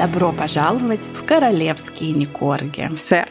Добро пожаловать в королевские Никорги. Сэр.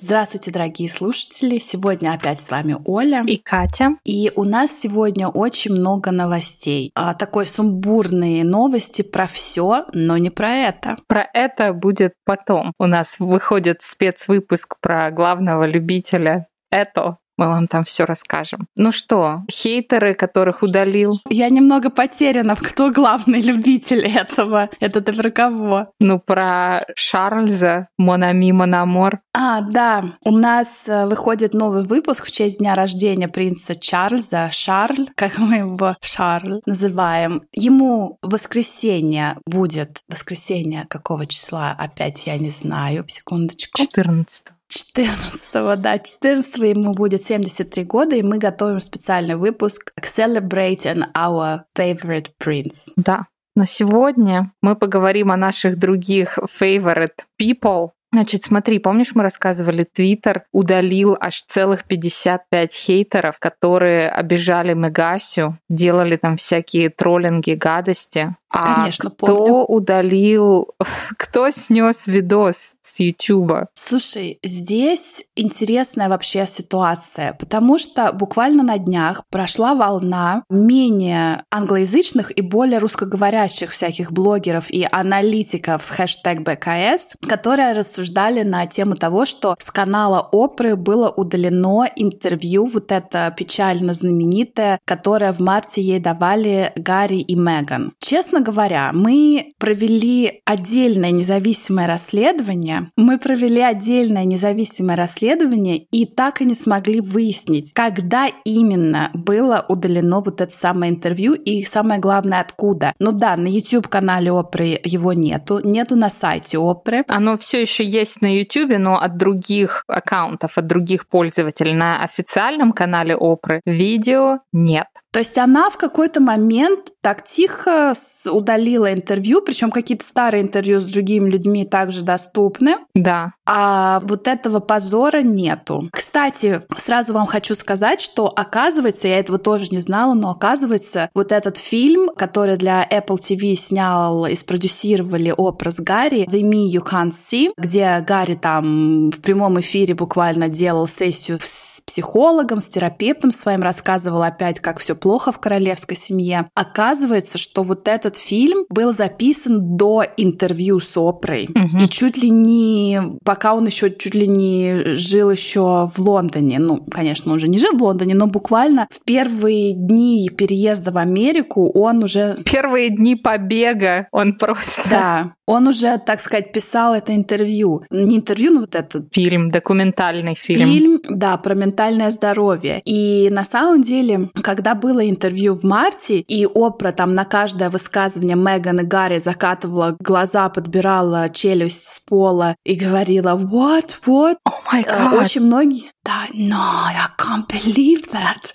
Здравствуйте, дорогие слушатели! Сегодня опять с вами Оля и Катя. И у нас сегодня очень много новостей. А, такой сумбурные новости про все, но не про это. Про это будет потом. У нас выходит спецвыпуск про главного любителя это мы вам там все расскажем. Ну что, хейтеры, которых удалил? Я немного потеряна, кто главный любитель этого. Это ты про кого? Ну, про Шарльза, Монами Мономор. А, да, у нас э, выходит новый выпуск в честь дня рождения принца Чарльза, Шарль, как мы его Шарль называем. Ему воскресенье будет, воскресенье какого числа, опять я не знаю, секундочку. 14 14 да, 14 ему будет 73 года, и мы готовим специальный выпуск Celebrating Our Favorite Prince. Да, но сегодня мы поговорим о наших других favorite people, Значит, смотри, помнишь, мы рассказывали, Твиттер удалил аж целых 55 хейтеров, которые обижали Мегасю, делали там всякие троллинги, гадости. А Конечно, кто помню. удалил, кто снес видос с Ютуба? Слушай, здесь интересная вообще ситуация, потому что буквально на днях прошла волна менее англоязычных и более русскоговорящих всяких блогеров и аналитиков хэштег БКС, которые рассуждали на тему того, что с канала Опры было удалено интервью, вот это печально знаменитое, которое в марте ей давали Гарри и Меган. Честно говоря, мы провели отдельное независимое расследование. Мы провели отдельное независимое расследование и так и не смогли выяснить, когда именно было удалено вот это самое интервью и самое главное, откуда. Ну да, на YouTube-канале Опры его нету, нету на сайте Опры. Оно все еще есть на YouTube, но от других аккаунтов, от других пользователей. На официальном канале Опры видео нет. То есть она в какой-то момент так тихо удалила интервью, причем какие-то старые интервью с другими людьми также доступны. Да. А вот этого позора нету. Кстати, сразу вам хочу сказать, что оказывается, я этого тоже не знала, но оказывается, вот этот фильм, который для Apple TV снял и спродюсировали образ Гарри, The Me You Can't See, где Гарри там в прямом эфире буквально делал сессию с психологом, с терапевтом своим, рассказывал опять, как все плохо в королевской семье. Оказывается, что вот этот фильм был записан до интервью с Опрой. Угу. И чуть ли не, пока он еще чуть ли не жил еще в Лондоне. Ну, конечно, он уже не жил в Лондоне, но буквально в первые дни переезда в Америку он уже... Первые дни побега он просто... Да, он уже, так сказать, писал это интервью. Не интервью, но вот этот... Фильм, документальный фильм. Фильм, да, про ментальное здоровье. И на самом деле, когда было интервью в марте, и Опра там на каждое высказывание Меган и Гарри закатывала глаза, подбирала челюсть с пола и говорила «What? What?» oh my God. Очень многие... Да, no, I can't believe that.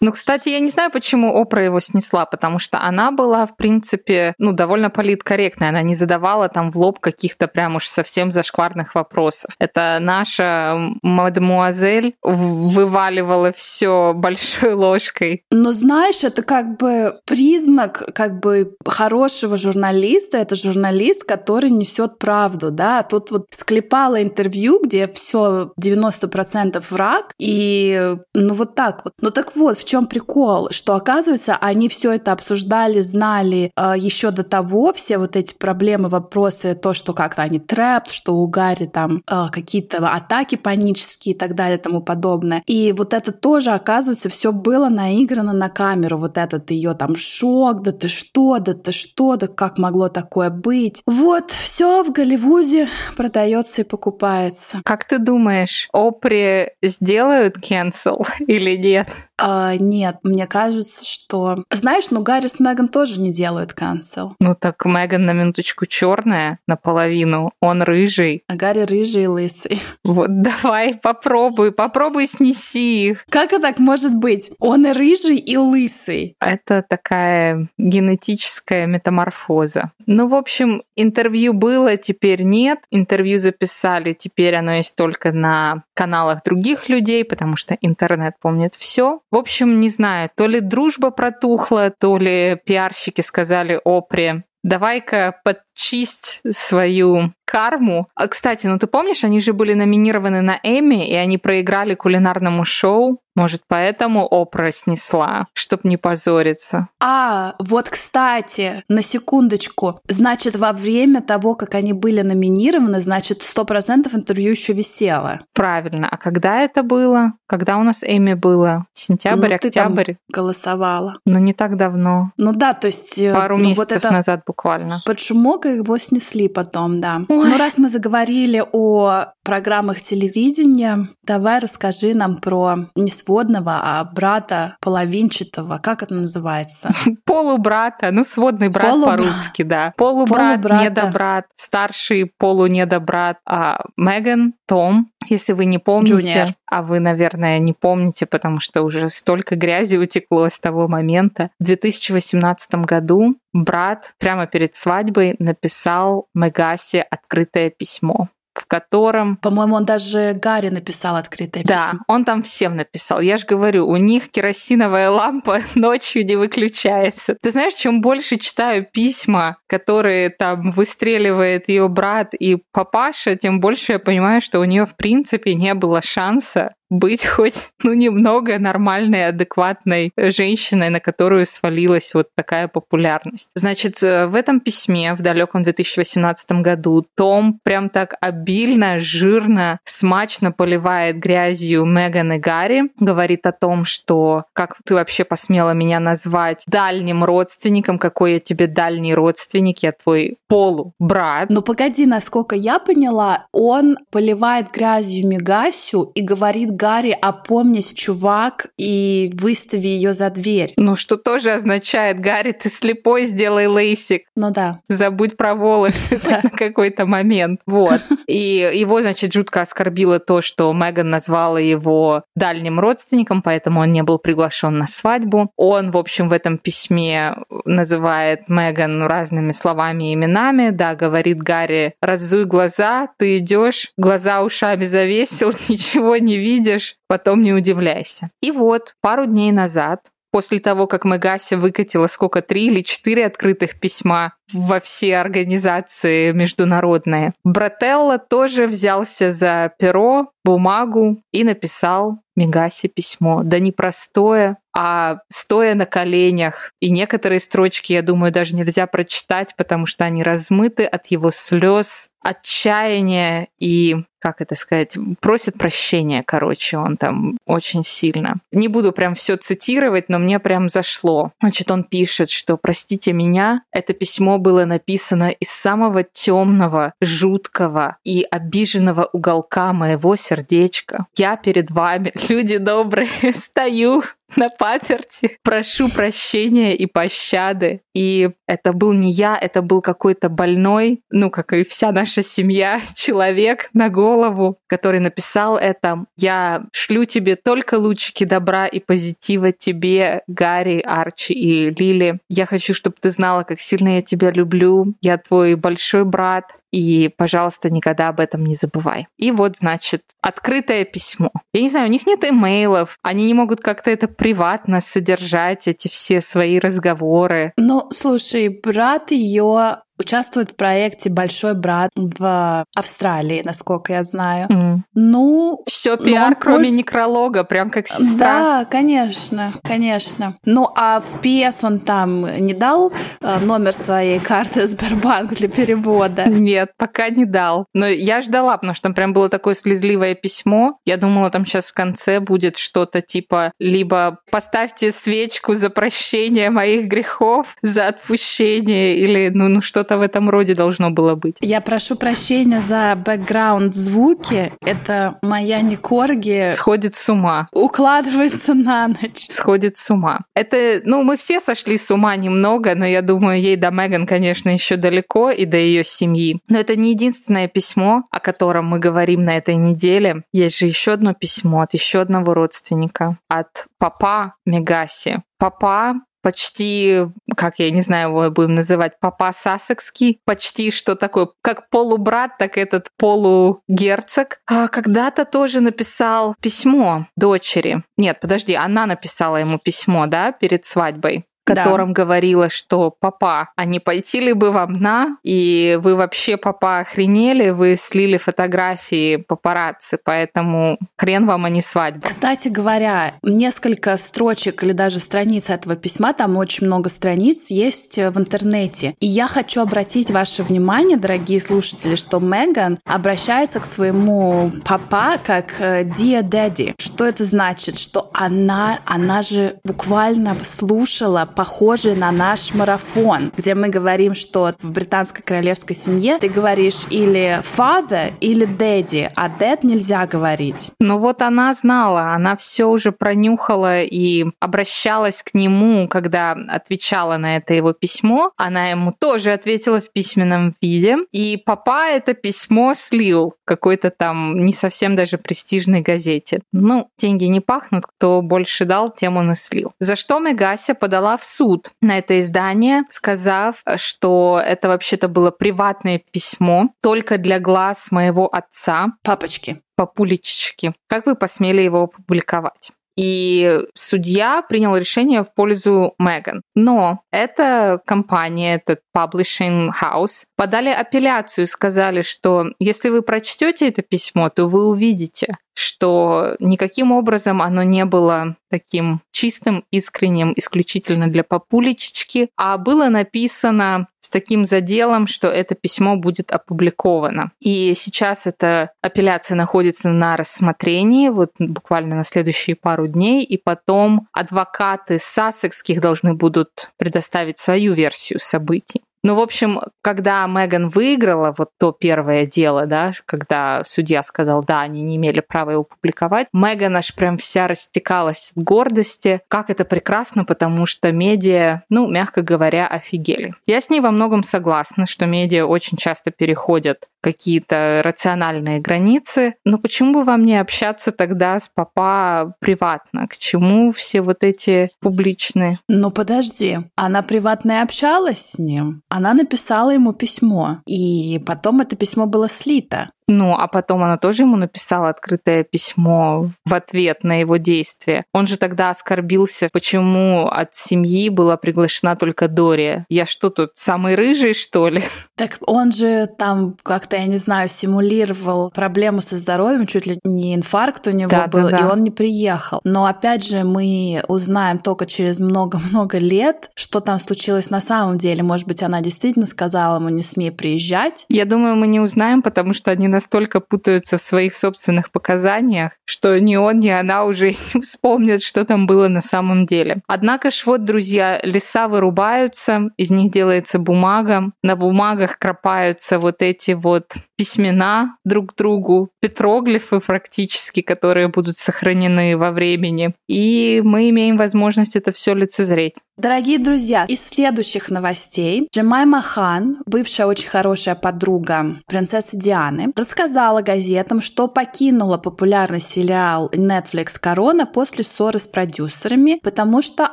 Ну, кстати, я не знаю, почему Опра его снесла, потому что она была, в принципе, ну, довольно политкорректная. Она не задавала там в лоб каких-то прям уж совсем зашкварных вопросов. Это наша мадемуазель вываливала все большой ложкой. Но знаешь, это как бы признак как бы хорошего журналиста. Это журналист, который несет правду, да. Тут вот склепала интервью, где все 90% враг, и ну вот так вот. Но так вот, в чем прикол, что оказывается, они все это обсуждали, знали э, еще до того, все вот эти проблемы, вопросы, то, что как-то они трэп, что у Гарри там э, какие-то атаки панические и так далее, тому подобное. И вот это тоже, оказывается, все было наиграно на камеру, вот этот ее там шок, да ты что, да ты что, да как могло такое быть. Вот, все в Голливуде продается и покупается. Как ты думаешь, Опри сделают cancel или нет? А, нет, мне кажется, что... Знаешь, ну Гарри с Меган тоже не делают канцел. Ну так Меган на минуточку черная наполовину, он рыжий. А Гарри рыжий и лысый. Вот давай, попробуй, попробуй снеси их. Как это так может быть? Он и рыжий, и лысый. Это такая генетическая метаморфоза. Ну, в общем, интервью было, теперь нет. Интервью записали, теперь оно есть только на каналах других людей, потому что интернет помнит все. В общем, не знаю, то ли дружба протухла, то ли пиарщики сказали Опре, давай-ка подчисть свою карму. А, кстати, ну ты помнишь, они же были номинированы на Эми, и они проиграли кулинарному шоу. Может, поэтому Опра снесла, чтоб не позориться. А, вот, кстати, на секундочку. Значит, во время того, как они были номинированы, значит, сто процентов интервью еще висело. Правильно. А когда это было? Когда у нас Эми было? Сентябрь, ну, октябрь? Ты голосовала. Ну, не так давно. Ну да, то есть... Э, Пару ну, месяцев вот это... назад буквально. Под шумок его снесли потом, да. Ой. Ну, раз мы заговорили о программах телевидения, давай расскажи нам про не сводного, а брата половинчатого. Как это называется? Полубрата. Ну, сводный брат Полубра... по-русски, да. Полубрат, Полубрата. недобрат, старший полунедобрат. А Меган, Том, если вы не помните, Junior. а вы, наверное, не помните, потому что уже столько грязи утекло с того момента, в 2018 году брат прямо перед свадьбой написал Мегасе открытое письмо в котором... По-моему, он даже Гарри написал открытое да, письмо. Да, он там всем написал. Я же говорю, у них керосиновая лампа ночью не выключается. Ты знаешь, чем больше читаю письма, которые там выстреливает ее брат и папаша, тем больше я понимаю, что у нее в принципе не было шанса быть хоть ну, немного нормальной, адекватной женщиной, на которую свалилась вот такая популярность. Значит, э, в этом письме в далеком 2018 году Том прям так обильно, жирно, смачно поливает грязью Меган и Гарри, говорит о том, что как ты вообще посмела меня назвать дальним родственником, какой я тебе дальний родственник, я твой полубрат. Но погоди, насколько я поняла, он поливает грязью Мегасю и говорит Гарри, опомнись, чувак, и выстави ее за дверь. Ну, что тоже означает, Гарри, ты слепой, сделай лейсик. Ну да. Забудь про волосы на какой-то момент. Вот. И его, значит, жутко оскорбило то, что Меган назвала его дальним родственником, поэтому он не был приглашен на свадьбу. Он, в общем, в этом письме называет Меган разными словами и именами. Да, говорит Гарри, разуй глаза, ты идешь, глаза ушами завесил, ничего не видишь, видишь, потом не удивляйся. И вот, пару дней назад, после того, как Мегаси выкатила сколько, три или четыре открытых письма во все организации международные, Брателло тоже взялся за перо, бумагу и написал Мегаси письмо. Да не простое, а стоя на коленях. И некоторые строчки, я думаю, даже нельзя прочитать, потому что они размыты от его слез, отчаяния и как это сказать, просит прощения, короче, он там очень сильно. Не буду прям все цитировать, но мне прям зашло. Значит, он пишет, что простите меня, это письмо было написано из самого темного, жуткого и обиженного уголка моего сердечка. Я перед вами, люди добрые, стою на паперти. Прошу прощения и пощады. И это был не я, это был какой-то больной, ну, как и вся наша семья, человек на голову, который написал это. Я шлю тебе только лучики добра и позитива тебе, Гарри, Арчи и Лили. Я хочу, чтобы ты знала, как сильно я тебя люблю. Я твой большой брат. И, пожалуйста, никогда об этом не забывай. И вот, значит, открытое письмо. Я не знаю, у них нет имейлов, они не могут как-то это приватно содержать, эти все свои разговоры. Ну, слушай, брат ее участвует в проекте Большой брат в Австралии, насколько я знаю. Mm. Ну, все пиар, кроме польз... некролога, прям как сестра. Да, конечно, конечно. Ну, а в PS он там не дал э, номер своей карты Сбербанк для перевода? Нет, пока не дал. Но я ждала, потому что там прям было такое слезливое письмо. Я думала, там сейчас в конце будет что-то типа либо поставьте свечку за прощение моих грехов, за отпущение, или ну, ну что что-то в этом роде должно было быть. Я прошу прощения за бэкграунд звуки. Это моя Никорги... Сходит с ума. Укладывается на ночь. Сходит с ума. Это, ну, мы все сошли с ума немного, но я думаю, ей до Меган, конечно, еще далеко и до ее семьи. Но это не единственное письмо, о котором мы говорим на этой неделе. Есть же еще одно письмо от еще одного родственника, от папа Мегаси. Папа почти, как я не знаю, его будем называть, папа Сассекский, почти что такое, как полубрат, так этот полугерцог, а когда-то тоже написал письмо дочери. Нет, подожди, она написала ему письмо, да, перед свадьбой котором да. говорила, что папа, а не пойти ли бы вам на, и вы вообще, папа, охренели, вы слили фотографии папарацци, поэтому хрен вам, а не свадьба. Кстати говоря, несколько строчек или даже страниц этого письма, там очень много страниц, есть в интернете. И я хочу обратить ваше внимание, дорогие слушатели, что Меган обращается к своему папа как э, Dear Daddy. Что это значит? Что она, она же буквально слушала похожий на наш марафон, где мы говорим, что в британской королевской семье ты говоришь или father, или daddy, а dad нельзя говорить. Ну вот она знала, она все уже пронюхала и обращалась к нему, когда отвечала на это его письмо. Она ему тоже ответила в письменном виде. И папа это письмо слил какой-то там не совсем даже престижной газете. Ну, деньги не пахнут, кто больше дал, тем он и слил. За что Мегася подала в суд на это издание, сказав, что это вообще-то было приватное письмо только для глаз моего отца. Папочки. Папулечки. Как вы посмели его опубликовать? И судья принял решение в пользу Меган. Но эта компания, этот publishing house, подали апелляцию, сказали, что если вы прочтете это письмо, то вы увидите, что никаким образом оно не было таким чистым, искренним, исключительно для папулечечки, а было написано с таким заделом, что это письмо будет опубликовано. И сейчас эта апелляция находится на рассмотрении, вот буквально на следующие пару дней, и потом адвокаты сассекских должны будут предоставить свою версию событий. Ну, в общем, когда Меган выиграла вот то первое дело, да, когда судья сказал, да, они не имели права его публиковать, Меган аж прям вся растекалась от гордости. Как это прекрасно, потому что медиа, ну, мягко говоря, офигели. Я с ней во многом согласна, что медиа очень часто переходят какие-то рациональные границы. Но почему бы вам не общаться тогда с папа приватно? К чему все вот эти публичные? Ну подожди, она приватно общалась с ним. Она написала ему письмо, и потом это письмо было слито. Ну, а потом она тоже ему написала открытое письмо в ответ на его действия. Он же тогда оскорбился, почему от семьи была приглашена только Дори. Я что тут, самый рыжий, что ли? Так он же там как-то, я не знаю, симулировал проблему со здоровьем, чуть ли не инфаркт у него да, был, да, да. и он не приехал. Но опять же, мы узнаем только через много-много лет, что там случилось на самом деле. Может быть, она действительно сказала ему, не смей приезжать. Я думаю, мы не узнаем, потому что они настолько путаются в своих собственных показаниях, что ни он, ни она уже не вспомнят, что там было на самом деле. Однако ж вот, друзья, леса вырубаются, из них делается бумага, на бумагах кропаются вот эти вот письмена друг к другу, петроглифы практически, которые будут сохранены во времени. И мы имеем возможность это все лицезреть. Дорогие друзья, из следующих новостей Джемайма Хан, бывшая очень хорошая подруга принцессы Дианы, рассказала газетам, что покинула популярный сериал Netflix «Корона» после ссоры с продюсерами, потому что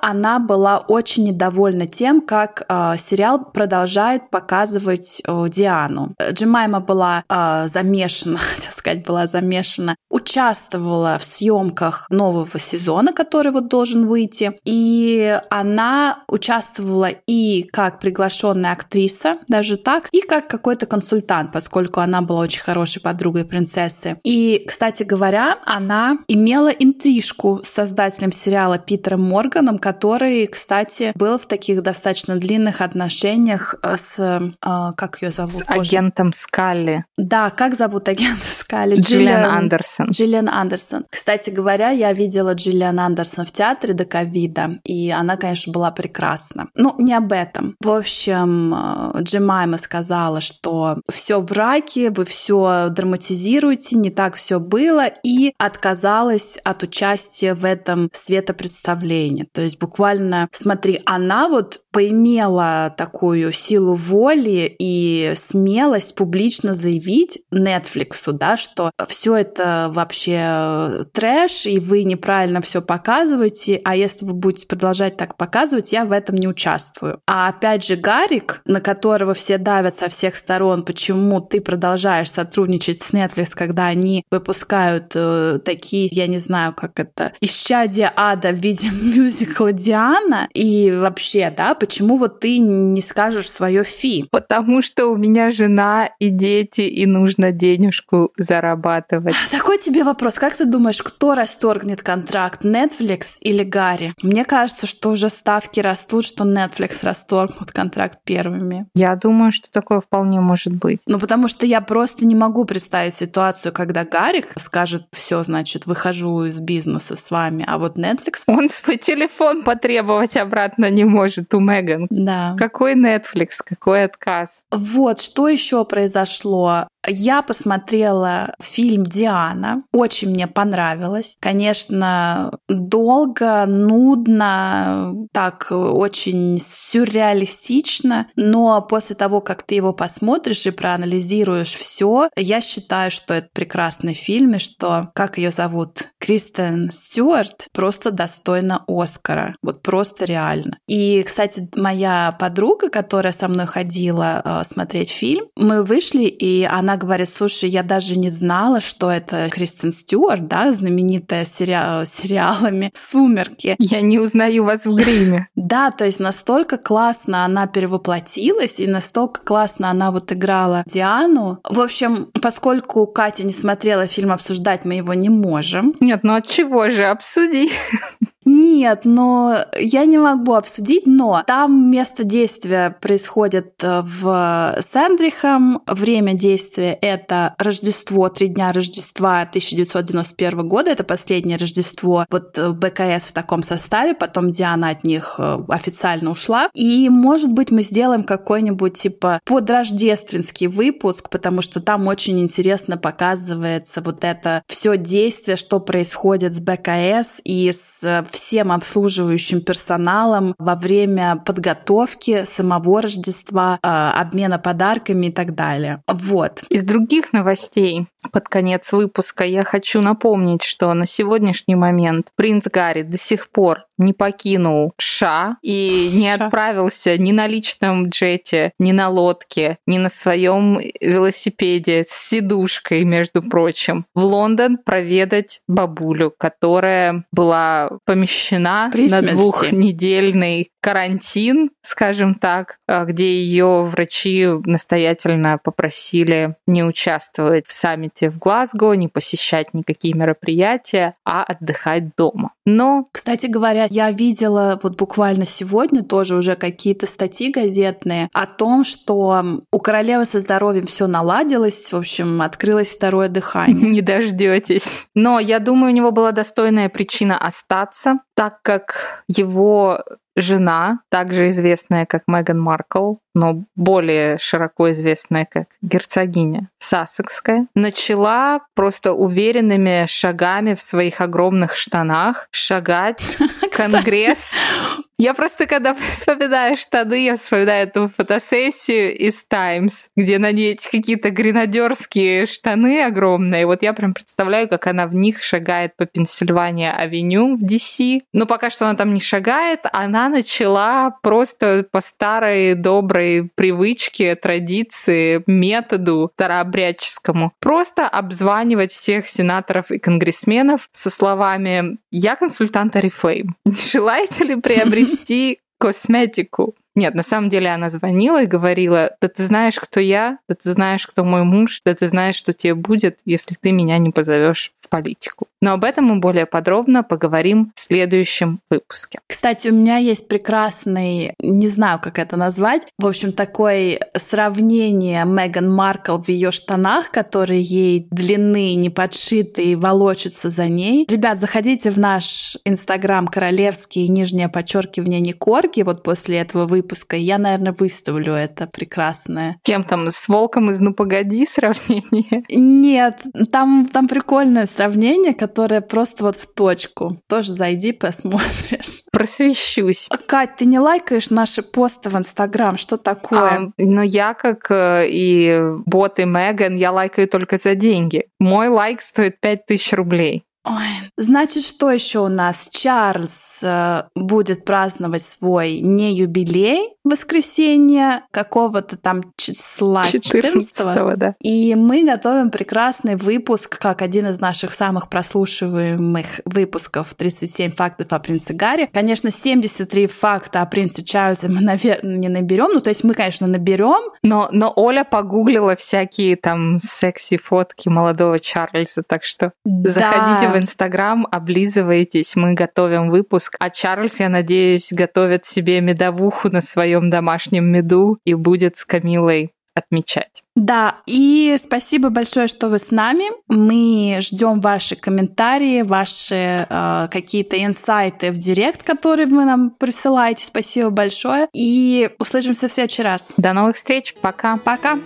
она была очень недовольна тем, как э, сериал продолжает показывать э, Диану. Джемайма была э, замешана, хотел сказать, была замешана, участвовала в съемках нового сезона, который вот должен выйти, и она участвовала и как приглашенная актриса, даже так, и как какой-то консультант, поскольку она была очень хорошей подругой принцессы. И, кстати говоря, она имела интрижку с создателем сериала Питером Морганом, который, кстати, был в таких достаточно длинных отношениях с... Э, как ее зовут? С агентом Скалли. Да, как зовут агента Скалли? Джиллиан Андерсон. Джиллиан Андерсон. Кстати говоря, я видела Джиллиан Андерсон в театре до ковида, и она, конечно, была прекрасна. Ну, не об этом. В общем, э, Джемайма сказала, что все в раке, вы все драматизируете, не так все было, и отказалась от участия в этом светопредставлении. То есть буквально, смотри, она вот поимела такую силу воли и смелость публично заявить Netflix, да, что все это вообще трэш, и вы неправильно все показываете, а если вы будете продолжать так показывать, я в этом не участвую. А опять же, Гарик, на которого все давят со всех сторон, почему ты продолжаешь сотрудничать с Netflix, когда они выпускают э, такие, я не знаю, как это, исчадие ада в виде мюзикла Диана, и вообще, да, почему вот ты не скажешь свое фи? Потому что у меня жена и дети, и нужно денежку зарабатывать. Такой тебе вопрос. Как ты думаешь, кто расторгнет контракт, Netflix или Гарри? Мне кажется, что уже ставки растут, что Netflix расторгнут контракт первыми. Я думаю, что такое вполне может быть. Ну, потому что я просто не могу представить ситуацию, когда Гарик скажет, все, значит, выхожу из бизнеса с вами, а вот Netflix... Он свой телефон потребовать обратно не может у Меган. Да. Какой Netflix, какой отказ? Вот, что еще произошло? vor Я посмотрела фильм «Диана». Очень мне понравилось. Конечно, долго, нудно, так очень сюрреалистично, но после того, как ты его посмотришь и проанализируешь все, я считаю, что это прекрасный фильм и что, как ее зовут, Кристен Стюарт, просто достойна Оскара. Вот просто реально. И, кстати, моя подруга, которая со мной ходила э, смотреть фильм, мы вышли, и она она говорит, слушай, я даже не знала, что это Кристен Стюарт, да, знаменитая сери... сериалами «Сумерки». Я не узнаю вас в гриме. Да, то есть настолько классно она перевоплотилась, и настолько классно она вот играла Диану. В общем, поскольку Катя не смотрела фильм, обсуждать мы его не можем. Нет, ну от чего же? Обсуди. Нет, но я не могу обсудить, но там место действия происходит э, в Сэндрихам. Время действия — это Рождество, три дня Рождества 1991 года. Это последнее Рождество вот э, БКС в таком составе. Потом Диана от них э, официально ушла. И, может быть, мы сделаем какой-нибудь типа подрождественский выпуск, потому что там очень интересно показывается вот это все действие, что происходит с БКС и с всем обслуживающим персоналом во время подготовки самого Рождества, а, обмена подарками и так далее. Вот. Из других новостей под конец выпуска я хочу напомнить, что на сегодняшний момент принц Гарри до сих пор не покинул США и не отправился ни на личном джете, ни на лодке, ни на своем велосипеде с сидушкой, между прочим, в Лондон проведать бабулю, которая была помещена При на двухнедельный карантин, скажем так, а, где ее врачи настоятельно попросили не участвовать в саммите в Глазго, не посещать никакие мероприятия, а отдыхать дома. Но, кстати говоря, я видела вот буквально сегодня тоже уже какие-то статьи газетные о том, что у королевы со здоровьем все наладилось, в общем, открылось второе дыхание. Не дождетесь. Но я думаю, у него была достойная причина остаться, так как его жена, также известная как Меган Маркл, но более широко известная как герцогиня Сассекская, начала просто уверенными шагами в своих огромных штанах шагать Конгресс я просто, когда вспоминаю штаны, я вспоминаю эту фотосессию из Times, где на ней эти какие-то гренадерские штаны огромные. Вот я прям представляю, как она в них шагает по Пенсильвания-авеню в DC. Но пока что она там не шагает, она начала просто по старой доброй привычке, традиции, методу старообрядческому просто обзванивать всех сенаторов и конгрессменов со словами «Я консультант Oriflame. Желаете ли приобрести приобрести косметику. Нет, на самом деле она звонила и говорила, да ты знаешь, кто я, да ты знаешь, кто мой муж, да ты знаешь, что тебе будет, если ты меня не позовешь в политику. Но об этом мы более подробно поговорим в следующем выпуске. Кстати, у меня есть прекрасный, не знаю, как это назвать, в общем, такое сравнение Меган Маркл в ее штанах, которые ей длины, не подшиты и волочатся за ней. Ребят, заходите в наш инстаграм королевский, нижнее подчеркивание не корги, вот после этого выпуска выпуска. Я, наверное, выставлю это прекрасное. Кем там? С волком из «Ну, погоди» сравнение? Нет, там, там прикольное сравнение, которое просто вот в точку. Тоже зайди, посмотришь. Просвещусь. Кать, ты не лайкаешь наши посты в Инстаграм? Что такое? А, ну, я, как э, и боты Меган, я лайкаю только за деньги. Мой лайк стоит 5000 рублей. Ой, значит, что еще у нас? Чарльз э, будет праздновать свой не юбилей в воскресенье какого-то там числа 14, 14 да. И мы готовим прекрасный выпуск, как один из наших самых прослушиваемых выпусков 37 фактов о принце Гарри. Конечно, 73 факта о принце Чарльзе мы, наверное, не наберем. Ну, то есть мы, конечно, наберем. Но, но Оля погуглила всякие там секси-фотки молодого Чарльза, так что да. заходите в Инстаграм, облизывайтесь, мы готовим выпуск. А Чарльз, я надеюсь, готовит себе медовуху на своем домашнем меду и будет с Камилой отмечать. Да, и спасибо большое, что вы с нами. Мы ждем ваши комментарии, ваши э, какие-то инсайты в директ, которые вы нам присылаете. Спасибо большое. И услышимся в следующий раз. До новых встреч. Пока. Пока.